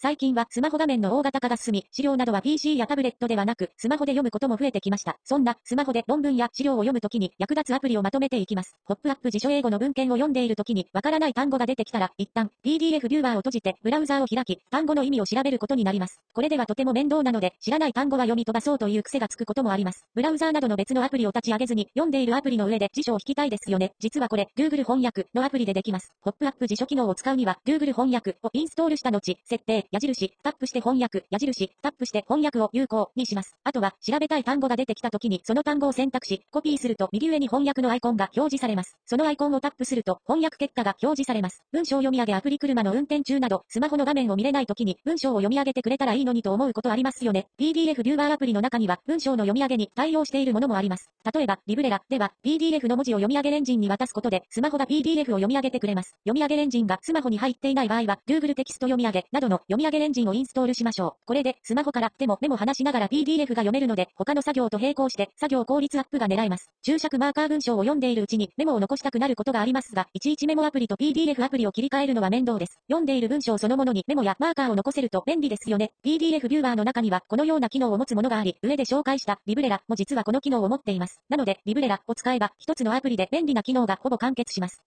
最近はスマホ画面の大型化が進み、資料などは PC やタブレットではなく、スマホで読むことも増えてきました。そんな、スマホで論文や資料を読むときに役立つアプリをまとめていきます。ポップアップ辞書英語の文献を読んでいるときに、わからない単語が出てきたら、一旦、PDF ビューバーを閉じて、ブラウザーを開き、単語の意味を調べることになります。これではとても面倒なので、知らない単語は読み飛ばそうという癖がつくこともあります。ブラウザーなどの別のアプリを立ち上げずに、読んでいるアプリの上で辞書を引きたいですよね。実はこれ、Google 翻訳のアプリでできます。ポップアップ辞書機能を使うには、Google 翻訳をインストールした後、設定、矢印、タップして翻訳、矢印、タップして翻訳を有効にします。あとは、調べたい単語が出てきた時に、その単語を選択し、コピーすると右上に翻訳のアイコンが表示されます。そのアイコンをタップすると、翻訳結果が表示されます。文章読み上げアプリ車の運転中など、スマホの画面を見れない時に、文章を読み上げてくれたらいいのにと思うことありますよね。PDF ビューバーアプリの中には、文章の読み上げに対応しているものもあります。例えば、リブレラでは、PDF の文字を読み上げエンジンに渡すことで、スマホが PDF を読み上げてくれます。読み上げエンジンがスマホに入っていない場合は、Google テキスト読み上げなどの読みみ上げエンジンをインストールしましょう。これで、スマホからでもメモ話しながら PDF が読めるので、他の作業と並行して、作業効率アップが狙えます。注釈マーカー文章を読んでいるうちに、メモを残したくなることがありますが、いちいちメモアプリと PDF アプリを切り替えるのは面倒です。読んでいる文章そのものにメモやマーカーを残せると便利ですよね。PDF ビューバーの中には、このような機能を持つものがあり、上で紹介したリブレラも実はこの機能を持っています。なので、リブレラを使えば、一つのアプリで便利な機能がほぼ完結します。